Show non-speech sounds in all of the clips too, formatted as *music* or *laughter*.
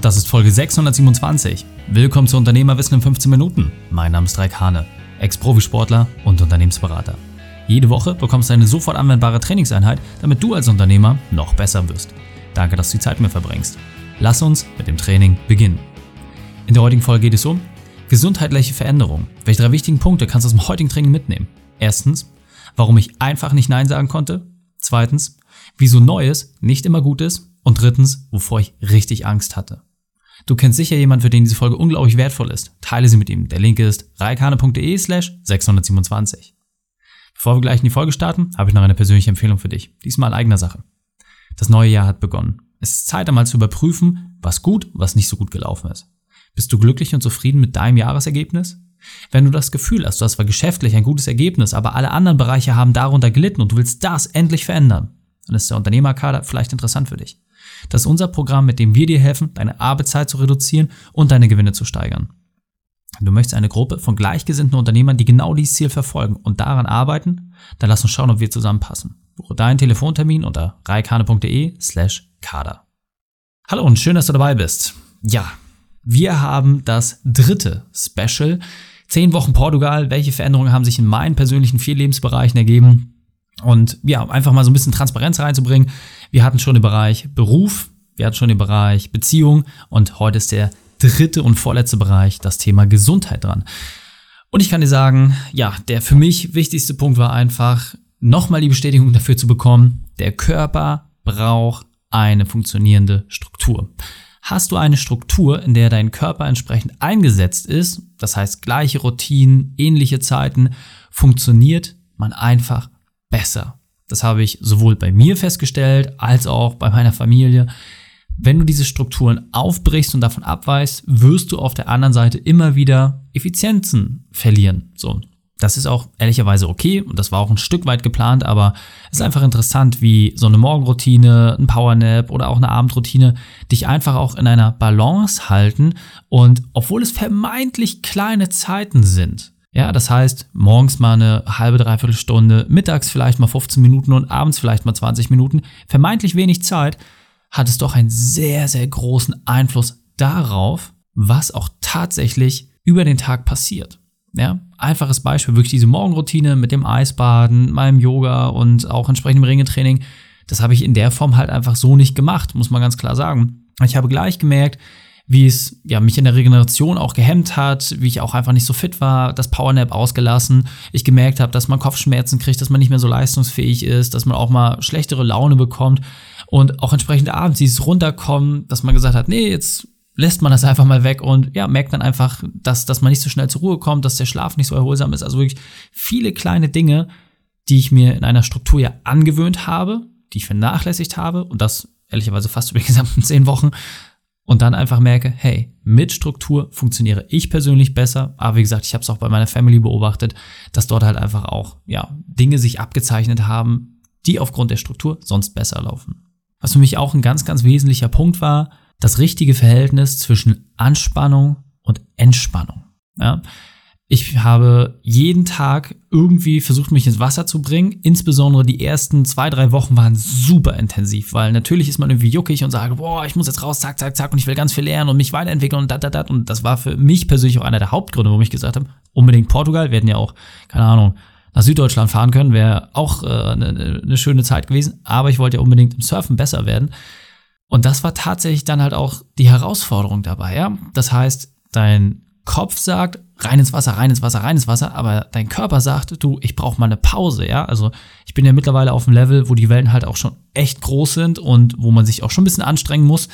Das ist Folge 627. Willkommen zu Unternehmerwissen in 15 Minuten. Mein Name ist Raik Hane, Ex-Profisportler und Unternehmensberater. Jede Woche bekommst du eine sofort anwendbare Trainingseinheit, damit du als Unternehmer noch besser wirst. Danke, dass du die Zeit mit mir verbringst. Lass uns mit dem Training beginnen. In der heutigen Folge geht es um gesundheitliche Veränderungen. Welche drei wichtigen Punkte kannst du aus dem heutigen Training mitnehmen? Erstens, warum ich einfach nicht Nein sagen konnte. Zweitens, wieso Neues nicht immer gut ist. Und drittens, wovor ich richtig Angst hatte. Du kennst sicher jemanden, für den diese Folge unglaublich wertvoll ist. Teile sie mit ihm. Der Link ist reikane.de slash 627. Bevor wir gleich in die Folge starten, habe ich noch eine persönliche Empfehlung für dich. Diesmal eigener Sache. Das neue Jahr hat begonnen. Es ist Zeit einmal zu überprüfen, was gut, was nicht so gut gelaufen ist. Bist du glücklich und zufrieden mit deinem Jahresergebnis? Wenn du das Gefühl hast, du hast zwar geschäftlich ein gutes Ergebnis, aber alle anderen Bereiche haben darunter gelitten und du willst das endlich verändern, dann ist der Unternehmerkader vielleicht interessant für dich. Das ist unser Programm, mit dem wir dir helfen, deine Arbeitszeit zu reduzieren und deine Gewinne zu steigern. Du möchtest eine Gruppe von gleichgesinnten Unternehmern, die genau dieses Ziel verfolgen und daran arbeiten? Dann lass uns schauen, ob wir zusammenpassen. Buche deinen Telefontermin unter reikane.de slash kader. Hallo und schön, dass du dabei bist. Ja, wir haben das dritte Special. Zehn Wochen Portugal. Welche Veränderungen haben sich in meinen persönlichen vier Lebensbereichen ergeben? Und ja, einfach mal so ein bisschen Transparenz reinzubringen. Wir hatten schon den Bereich Beruf, wir hatten schon den Bereich Beziehung und heute ist der dritte und vorletzte Bereich, das Thema Gesundheit dran. Und ich kann dir sagen, ja, der für mich wichtigste Punkt war einfach, nochmal die Bestätigung dafür zu bekommen, der Körper braucht eine funktionierende Struktur. Hast du eine Struktur, in der dein Körper entsprechend eingesetzt ist, das heißt gleiche Routinen, ähnliche Zeiten, funktioniert man einfach besser. Das habe ich sowohl bei mir festgestellt als auch bei meiner Familie. Wenn du diese Strukturen aufbrichst und davon abweichst, wirst du auf der anderen Seite immer wieder Effizienzen verlieren. So. Das ist auch ehrlicherweise okay und das war auch ein Stück weit geplant, aber es ist einfach interessant, wie so eine Morgenroutine, ein Powernap oder auch eine Abendroutine dich einfach auch in einer Balance halten und obwohl es vermeintlich kleine Zeiten sind, ja, das heißt, morgens mal eine halbe, dreiviertel Stunde, mittags vielleicht mal 15 Minuten und abends vielleicht mal 20 Minuten, vermeintlich wenig Zeit, hat es doch einen sehr, sehr großen Einfluss darauf, was auch tatsächlich über den Tag passiert. Ja, einfaches Beispiel, wirklich diese Morgenroutine mit dem Eisbaden, meinem Yoga und auch entsprechendem Ringetraining, das habe ich in der Form halt einfach so nicht gemacht, muss man ganz klar sagen. Ich habe gleich gemerkt, wie es ja, mich in der Regeneration auch gehemmt hat, wie ich auch einfach nicht so fit war, das Powernap ausgelassen. Ich gemerkt habe, dass man Kopfschmerzen kriegt, dass man nicht mehr so leistungsfähig ist, dass man auch mal schlechtere Laune bekommt und auch entsprechend abends dieses Runterkommen, dass man gesagt hat, nee, jetzt lässt man das einfach mal weg und ja, merkt dann einfach, dass, dass man nicht so schnell zur Ruhe kommt, dass der Schlaf nicht so erholsam ist. Also wirklich viele kleine Dinge, die ich mir in einer Struktur ja angewöhnt habe, die ich vernachlässigt habe und das ehrlicherweise fast über die gesamten *laughs* zehn Wochen und dann einfach merke, hey, mit Struktur funktioniere ich persönlich besser. Aber wie gesagt, ich habe es auch bei meiner Family beobachtet, dass dort halt einfach auch ja, Dinge sich abgezeichnet haben, die aufgrund der Struktur sonst besser laufen. Was für mich auch ein ganz, ganz wesentlicher Punkt war, das richtige Verhältnis zwischen Anspannung und Entspannung. Ja? Ich habe jeden Tag irgendwie versucht, mich ins Wasser zu bringen. Insbesondere die ersten zwei, drei Wochen waren super intensiv, weil natürlich ist man irgendwie juckig und sagt, boah, ich muss jetzt raus, zack, zack, zack, und ich will ganz viel lernen und mich weiterentwickeln und dat, dat, dat. Und das war für mich persönlich auch einer der Hauptgründe, warum ich gesagt habe, unbedingt Portugal. Wir hätten ja auch, keine Ahnung, nach Süddeutschland fahren können, wäre auch äh, eine, eine schöne Zeit gewesen. Aber ich wollte ja unbedingt im Surfen besser werden. Und das war tatsächlich dann halt auch die Herausforderung dabei, ja. Das heißt, dein Kopf sagt, rein ins Wasser, rein ins Wasser, rein ins Wasser, aber dein Körper sagt, du, ich brauche mal eine Pause, ja. Also ich bin ja mittlerweile auf dem Level, wo die Wellen halt auch schon echt groß sind und wo man sich auch schon ein bisschen anstrengen muss.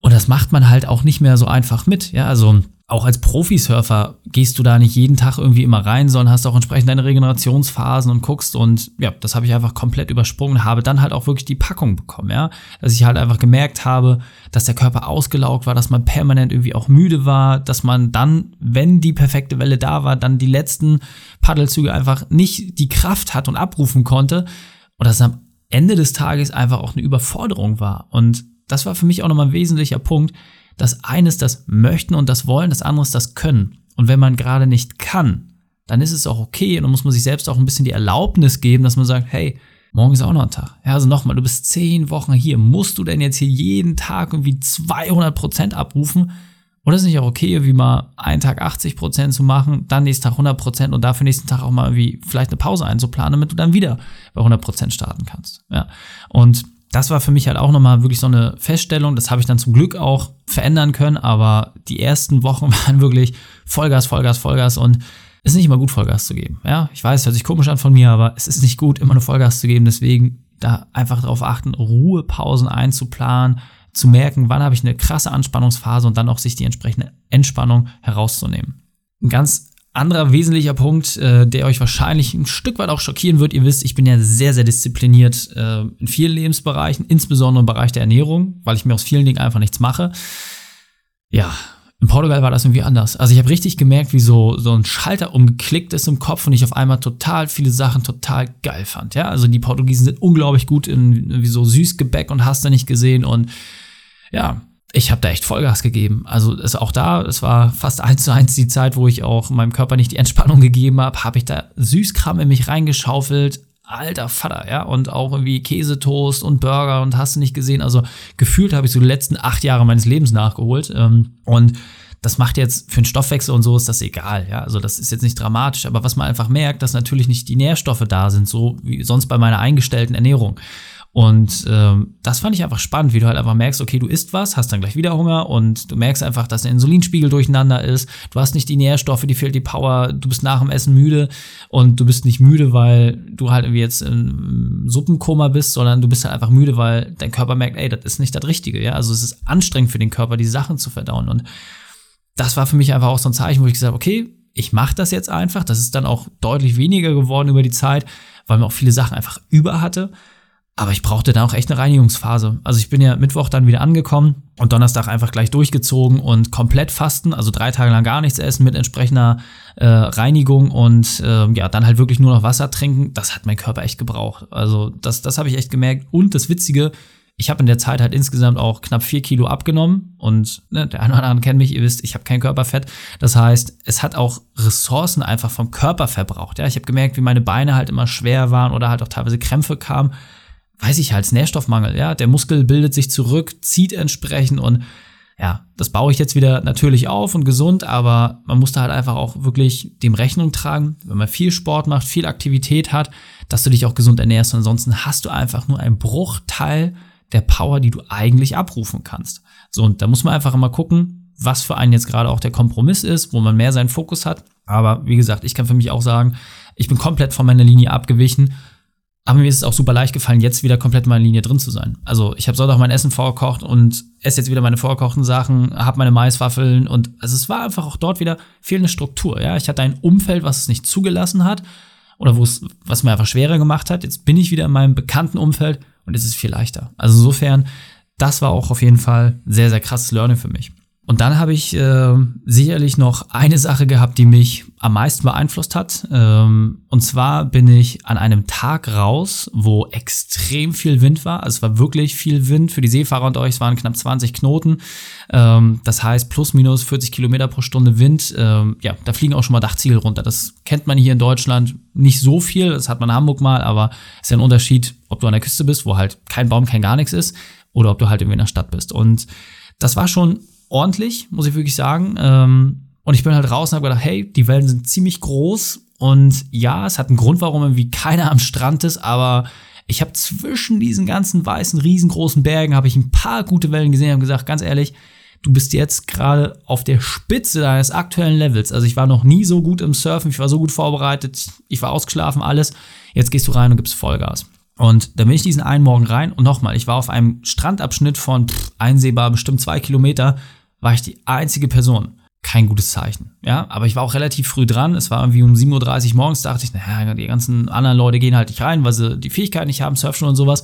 Und das macht man halt auch nicht mehr so einfach mit, ja. Also auch als Profisurfer gehst du da nicht jeden Tag irgendwie immer rein, sondern hast auch entsprechend deine Regenerationsphasen und guckst und ja, das habe ich einfach komplett übersprungen, habe dann halt auch wirklich die Packung bekommen, ja, dass ich halt einfach gemerkt habe, dass der Körper ausgelaugt war, dass man permanent irgendwie auch müde war, dass man dann, wenn die perfekte Welle da war, dann die letzten Paddelzüge einfach nicht die Kraft hat und abrufen konnte. Und dass am Ende des Tages einfach auch eine Überforderung war. Und das war für mich auch nochmal ein wesentlicher Punkt, das eine ist das Möchten und das Wollen, das andere ist das Können. Und wenn man gerade nicht kann, dann ist es auch okay und dann muss man sich selbst auch ein bisschen die Erlaubnis geben, dass man sagt, hey, morgen ist auch noch ein Tag. Ja, also nochmal, du bist zehn Wochen hier. Musst du denn jetzt hier jeden Tag irgendwie 200 Prozent abrufen? Oder ist es nicht auch okay, irgendwie mal einen Tag 80 Prozent zu machen, dann nächsten Tag 100 Prozent und dafür nächsten Tag auch mal irgendwie vielleicht eine Pause einzuplanen, damit du dann wieder bei 100 Prozent starten kannst. Ja. Und das war für mich halt auch nochmal wirklich so eine Feststellung. Das habe ich dann zum Glück auch verändern können, aber die ersten Wochen *laughs* waren wirklich Vollgas, Vollgas, Vollgas und es ist nicht immer gut, Vollgas zu geben. Ja, ich weiß, hört sich komisch an von mir, aber es ist nicht gut, immer eine Vollgas zu geben. Deswegen da einfach darauf achten, Ruhepausen einzuplanen, zu merken, wann habe ich eine krasse Anspannungsphase und dann auch sich die entsprechende Entspannung herauszunehmen. Ein ganz anderer wesentlicher Punkt, äh, der euch wahrscheinlich ein Stück weit auch schockieren wird. Ihr wisst, ich bin ja sehr, sehr diszipliniert äh, in vielen Lebensbereichen, insbesondere im Bereich der Ernährung, weil ich mir aus vielen Dingen einfach nichts mache. Ja, in Portugal war das irgendwie anders. Also ich habe richtig gemerkt, wie so, so ein Schalter umgeklickt ist im Kopf und ich auf einmal total viele Sachen total geil fand. Ja, also die Portugiesen sind unglaublich gut in wie so Süßgebäck und hast du nicht gesehen und ja, ich habe da echt Vollgas gegeben. Also ist auch da, es war fast eins zu eins die Zeit, wo ich auch meinem Körper nicht die Entspannung *laughs* gegeben habe, habe ich da Süßkram in mich reingeschaufelt. Alter Vater, ja, und auch irgendwie Käsetoast und Burger und hast du nicht gesehen. Also gefühlt habe ich so die letzten acht Jahre meines Lebens nachgeholt. Ähm, und das macht jetzt für den Stoffwechsel und so ist das egal, ja. Also das ist jetzt nicht dramatisch, aber was man einfach merkt, dass natürlich nicht die Nährstoffe da sind, so wie sonst bei meiner eingestellten Ernährung. Und ähm, das fand ich einfach spannend, wie du halt einfach merkst, okay, du isst was, hast dann gleich wieder Hunger und du merkst einfach, dass der Insulinspiegel durcheinander ist. Du hast nicht die Nährstoffe, die fehlt die Power, du bist nach dem Essen müde und du bist nicht müde, weil du halt irgendwie jetzt im Suppenkoma bist, sondern du bist halt einfach müde, weil dein Körper merkt, ey, das ist nicht das Richtige, ja. Also es ist anstrengend für den Körper, die Sachen zu verdauen. Und das war für mich einfach auch so ein Zeichen, wo ich gesagt habe, okay, ich mache das jetzt einfach. Das ist dann auch deutlich weniger geworden über die Zeit, weil man auch viele Sachen einfach über hatte. Aber ich brauchte dann auch echt eine Reinigungsphase. Also ich bin ja Mittwoch dann wieder angekommen und Donnerstag einfach gleich durchgezogen und komplett fasten, also drei Tage lang gar nichts essen mit entsprechender äh, Reinigung und äh, ja, dann halt wirklich nur noch Wasser trinken. Das hat mein Körper echt gebraucht. Also das, das habe ich echt gemerkt. Und das Witzige, ich habe in der Zeit halt insgesamt auch knapp vier Kilo abgenommen und ne, der eine oder andere kennt mich, ihr wisst, ich habe kein Körperfett. Das heißt, es hat auch Ressourcen einfach vom Körper verbraucht. Ja, ich habe gemerkt, wie meine Beine halt immer schwer waren oder halt auch teilweise Krämpfe kamen weiß ich halt, Nährstoffmangel, ja. Der Muskel bildet sich zurück, zieht entsprechend und ja, das baue ich jetzt wieder natürlich auf und gesund, aber man muss da halt einfach auch wirklich dem Rechnung tragen, wenn man viel Sport macht, viel Aktivität hat, dass du dich auch gesund ernährst. ansonsten hast du einfach nur einen Bruchteil der Power, die du eigentlich abrufen kannst. So, und da muss man einfach immer gucken, was für einen jetzt gerade auch der Kompromiss ist, wo man mehr seinen Fokus hat. Aber wie gesagt, ich kann für mich auch sagen, ich bin komplett von meiner Linie abgewichen aber mir ist es auch super leicht gefallen, jetzt wieder komplett in meiner Linie drin zu sein. Also ich habe Sonntag mein Essen vorgekocht und esse jetzt wieder meine vorgekochten Sachen, habe meine Maiswaffeln und also es war einfach auch dort wieder fehlende Struktur. Ja, ich hatte ein Umfeld, was es nicht zugelassen hat oder wo es was mir einfach schwerer gemacht hat. Jetzt bin ich wieder in meinem bekannten Umfeld und es ist viel leichter. Also insofern, das war auch auf jeden Fall sehr sehr krasses Learning für mich. Und dann habe ich äh, sicherlich noch eine Sache gehabt, die mich am meisten beeinflusst hat. Ähm, und zwar bin ich an einem Tag raus, wo extrem viel Wind war. Also es war wirklich viel Wind für die Seefahrer und euch. Es waren knapp 20 Knoten. Ähm, das heißt plus minus 40 Kilometer pro Stunde Wind. Ähm, ja, da fliegen auch schon mal Dachziegel runter. Das kennt man hier in Deutschland nicht so viel. Das hat man in Hamburg mal, aber es ist ja ein Unterschied, ob du an der Küste bist, wo halt kein Baum, kein gar nichts ist, oder ob du halt irgendwie in der Stadt bist. Und das war schon ordentlich, muss ich wirklich sagen. Ähm, und ich bin halt raus und habe gedacht, hey, die Wellen sind ziemlich groß. Und ja, es hat einen Grund, warum irgendwie keiner am Strand ist, aber ich habe zwischen diesen ganzen weißen, riesengroßen Bergen habe ich ein paar gute Wellen gesehen und gesagt, ganz ehrlich, du bist jetzt gerade auf der Spitze deines aktuellen Levels. Also ich war noch nie so gut im Surfen, ich war so gut vorbereitet, ich war ausgeschlafen, alles. Jetzt gehst du rein und gibst Vollgas. Und da bin ich diesen einen Morgen rein und nochmal, ich war auf einem Strandabschnitt von pff, einsehbar bestimmt zwei Kilometer war ich die einzige Person. Kein gutes Zeichen. Ja, aber ich war auch relativ früh dran. Es war irgendwie um 7.30 Uhr morgens, dachte ich, naja, die ganzen anderen Leute gehen halt nicht rein, weil sie die Fähigkeit nicht haben, surfen und sowas.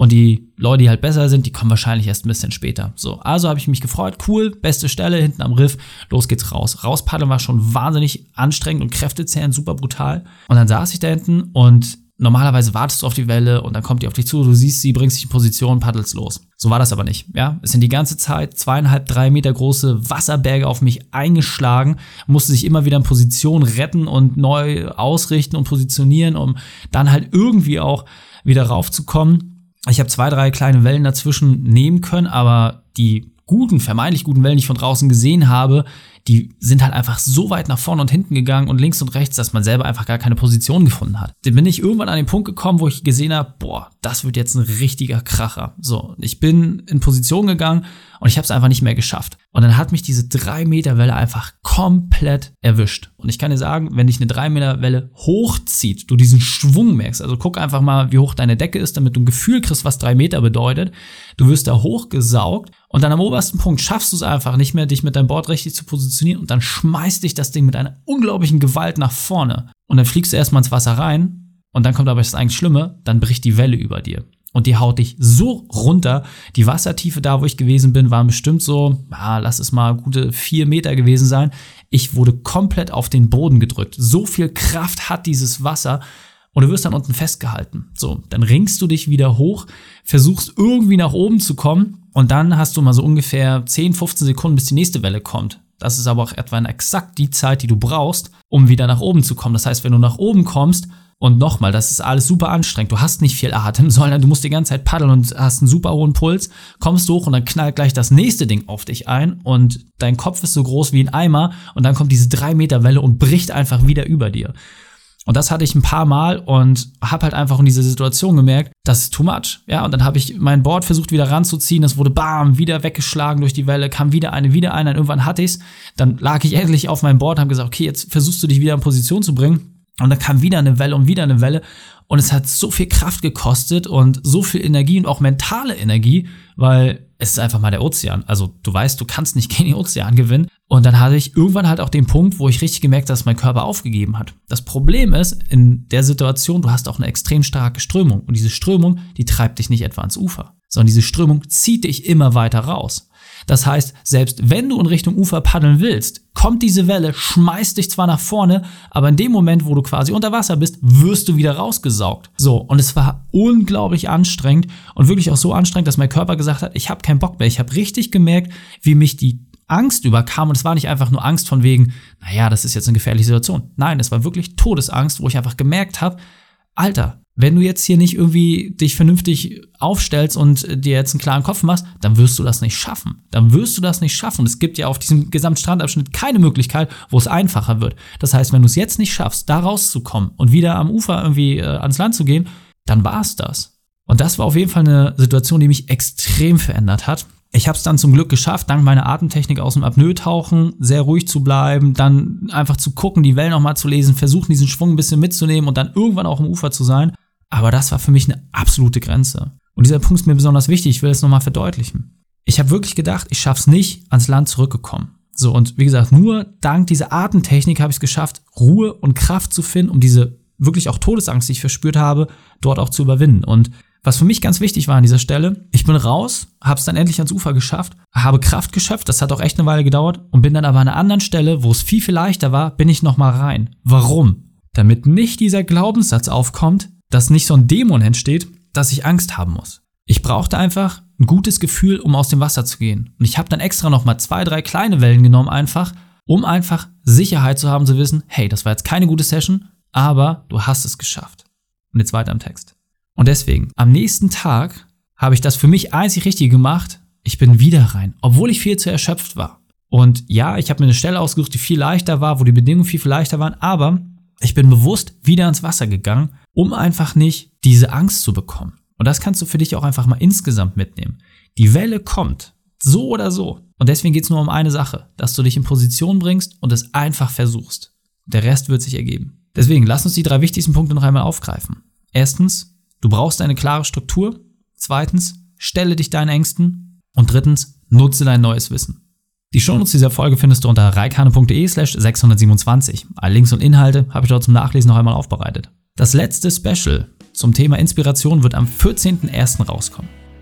Und die Leute, die halt besser sind, die kommen wahrscheinlich erst ein bisschen später. So, also habe ich mich gefreut. Cool, beste Stelle hinten am Riff. Los geht's raus. Rauspaddeln war schon wahnsinnig anstrengend und kräftezehrend, super brutal. Und dann saß ich da hinten und normalerweise wartest du auf die Welle und dann kommt die auf dich zu, du siehst sie, bringst dich in Position, paddelst los. So war das aber nicht. Ja, es sind die ganze Zeit zweieinhalb, drei Meter große Wasserberge auf mich eingeschlagen, musste sich immer wieder in Position retten und neu ausrichten und positionieren, um dann halt irgendwie auch wieder raufzukommen. Ich habe zwei, drei kleine Wellen dazwischen nehmen können, aber die guten, vermeintlich guten Wellen, die ich von draußen gesehen habe, die sind halt einfach so weit nach vorne und hinten gegangen und links und rechts, dass man selber einfach gar keine Position gefunden hat. Dann bin ich irgendwann an den Punkt gekommen, wo ich gesehen habe, boah, das wird jetzt ein richtiger Kracher. So, ich bin in Position gegangen und ich habe es einfach nicht mehr geschafft. Und dann hat mich diese 3 Meter Welle einfach komplett erwischt. Und ich kann dir sagen, wenn dich eine 3 Meter Welle hochzieht, du diesen Schwung merkst, also guck einfach mal, wie hoch deine Decke ist, damit du ein Gefühl kriegst, was 3 Meter bedeutet. Du wirst da hochgesaugt und dann am obersten Punkt schaffst du es einfach nicht mehr, dich mit deinem Board richtig zu positionieren und dann schmeißt dich das Ding mit einer unglaublichen Gewalt nach vorne. Und dann fliegst du erstmal ins Wasser rein und dann kommt aber das eigentlich Schlimme, dann bricht die Welle über dir und die haut dich so runter. Die Wassertiefe da, wo ich gewesen bin, waren bestimmt so, ah, lass es mal gute vier Meter gewesen sein. Ich wurde komplett auf den Boden gedrückt. So viel Kraft hat dieses Wasser. Und du wirst dann unten festgehalten. So, dann ringst du dich wieder hoch, versuchst irgendwie nach oben zu kommen und dann hast du mal so ungefähr 10, 15 Sekunden, bis die nächste Welle kommt. Das ist aber auch etwa exakt die Zeit, die du brauchst, um wieder nach oben zu kommen. Das heißt, wenn du nach oben kommst, und nochmal, das ist alles super anstrengend. Du hast nicht viel Atem, *laughs* sondern du musst die ganze Zeit paddeln und hast einen super hohen Puls, kommst hoch und dann knallt gleich das nächste Ding auf dich ein und dein Kopf ist so groß wie ein Eimer und dann kommt diese drei Meter Welle und bricht einfach wieder über dir. Und das hatte ich ein paar Mal und habe halt einfach in dieser Situation gemerkt, das ist too much. Ja, und dann habe ich mein Board versucht wieder ranzuziehen, das wurde bam, wieder weggeschlagen durch die Welle, kam wieder eine, wieder eine, und irgendwann hatte ich's. Dann lag ich endlich auf meinem Board, habe gesagt, okay, jetzt versuchst du dich wieder in Position zu bringen und dann kam wieder eine Welle und wieder eine Welle. Und es hat so viel Kraft gekostet und so viel Energie und auch mentale Energie, weil es ist einfach mal der Ozean. Also du weißt, du kannst nicht gegen den Ozean gewinnen. Und dann hatte ich irgendwann halt auch den Punkt, wo ich richtig gemerkt habe, dass mein Körper aufgegeben hat. Das Problem ist, in der Situation, du hast auch eine extrem starke Strömung. Und diese Strömung, die treibt dich nicht etwa ans Ufer, sondern diese Strömung zieht dich immer weiter raus. Das heißt, selbst wenn du in Richtung Ufer paddeln willst, kommt diese Welle, schmeißt dich zwar nach vorne, aber in dem Moment, wo du quasi unter Wasser bist, wirst du wieder rausgesaugt. So, und es war unglaublich anstrengend und wirklich auch so anstrengend, dass mein Körper gesagt hat, ich habe keinen Bock mehr. Ich habe richtig gemerkt, wie mich die Angst überkam und es war nicht einfach nur Angst von wegen, naja, das ist jetzt eine gefährliche Situation. Nein, es war wirklich Todesangst, wo ich einfach gemerkt habe, Alter, wenn du jetzt hier nicht irgendwie dich vernünftig aufstellst und dir jetzt einen klaren Kopf machst, dann wirst du das nicht schaffen. Dann wirst du das nicht schaffen. Es gibt ja auf diesem gesamten Strandabschnitt keine Möglichkeit, wo es einfacher wird. Das heißt, wenn du es jetzt nicht schaffst, da rauszukommen und wieder am Ufer irgendwie äh, ans Land zu gehen, dann war es das. Und das war auf jeden Fall eine Situation, die mich extrem verändert hat. Ich habe es dann zum Glück geschafft, dank meiner Atemtechnik aus dem Apnoe-Tauchen, sehr ruhig zu bleiben, dann einfach zu gucken, die Wellen nochmal zu lesen, versuchen, diesen Schwung ein bisschen mitzunehmen und dann irgendwann auch am Ufer zu sein. Aber das war für mich eine absolute Grenze. Und dieser Punkt ist mir besonders wichtig, ich will es nochmal verdeutlichen. Ich habe wirklich gedacht, ich schaff's nicht, ans Land zurückgekommen. So, und wie gesagt, nur dank dieser Atemtechnik habe ich es geschafft, Ruhe und Kraft zu finden, um diese wirklich auch Todesangst, die ich verspürt habe, dort auch zu überwinden. Und was für mich ganz wichtig war an dieser Stelle, ich bin raus, habe es dann endlich ans Ufer geschafft, habe Kraft geschöpft, das hat auch echt eine Weile gedauert und bin dann aber an einer anderen Stelle, wo es viel, viel leichter war, bin ich nochmal rein. Warum? Damit nicht dieser Glaubenssatz aufkommt, dass nicht so ein Dämon entsteht, dass ich Angst haben muss. Ich brauchte einfach ein gutes Gefühl, um aus dem Wasser zu gehen. Und ich habe dann extra nochmal zwei, drei kleine Wellen genommen, einfach, um einfach Sicherheit zu haben, zu wissen, hey, das war jetzt keine gute Session, aber du hast es geschafft. Und jetzt weiter im Text. Und deswegen, am nächsten Tag habe ich das für mich einzig richtig gemacht. Ich bin wieder rein, obwohl ich viel zu erschöpft war. Und ja, ich habe mir eine Stelle ausgesucht, die viel leichter war, wo die Bedingungen viel, viel leichter waren, aber ich bin bewusst wieder ins Wasser gegangen, um einfach nicht diese Angst zu bekommen. Und das kannst du für dich auch einfach mal insgesamt mitnehmen. Die Welle kommt, so oder so. Und deswegen geht es nur um eine Sache, dass du dich in Position bringst und es einfach versuchst. Der Rest wird sich ergeben. Deswegen lass uns die drei wichtigsten Punkte noch einmal aufgreifen. Erstens, du brauchst eine klare Struktur. Zweitens, stelle dich deinen Ängsten. Und drittens, nutze dein neues Wissen. Die Shownotes dieser Folge findest du unter reikane.de slash 627. Alle Links und Inhalte habe ich dort zum Nachlesen noch einmal aufbereitet. Das letzte Special zum Thema Inspiration wird am 14.01. rauskommen.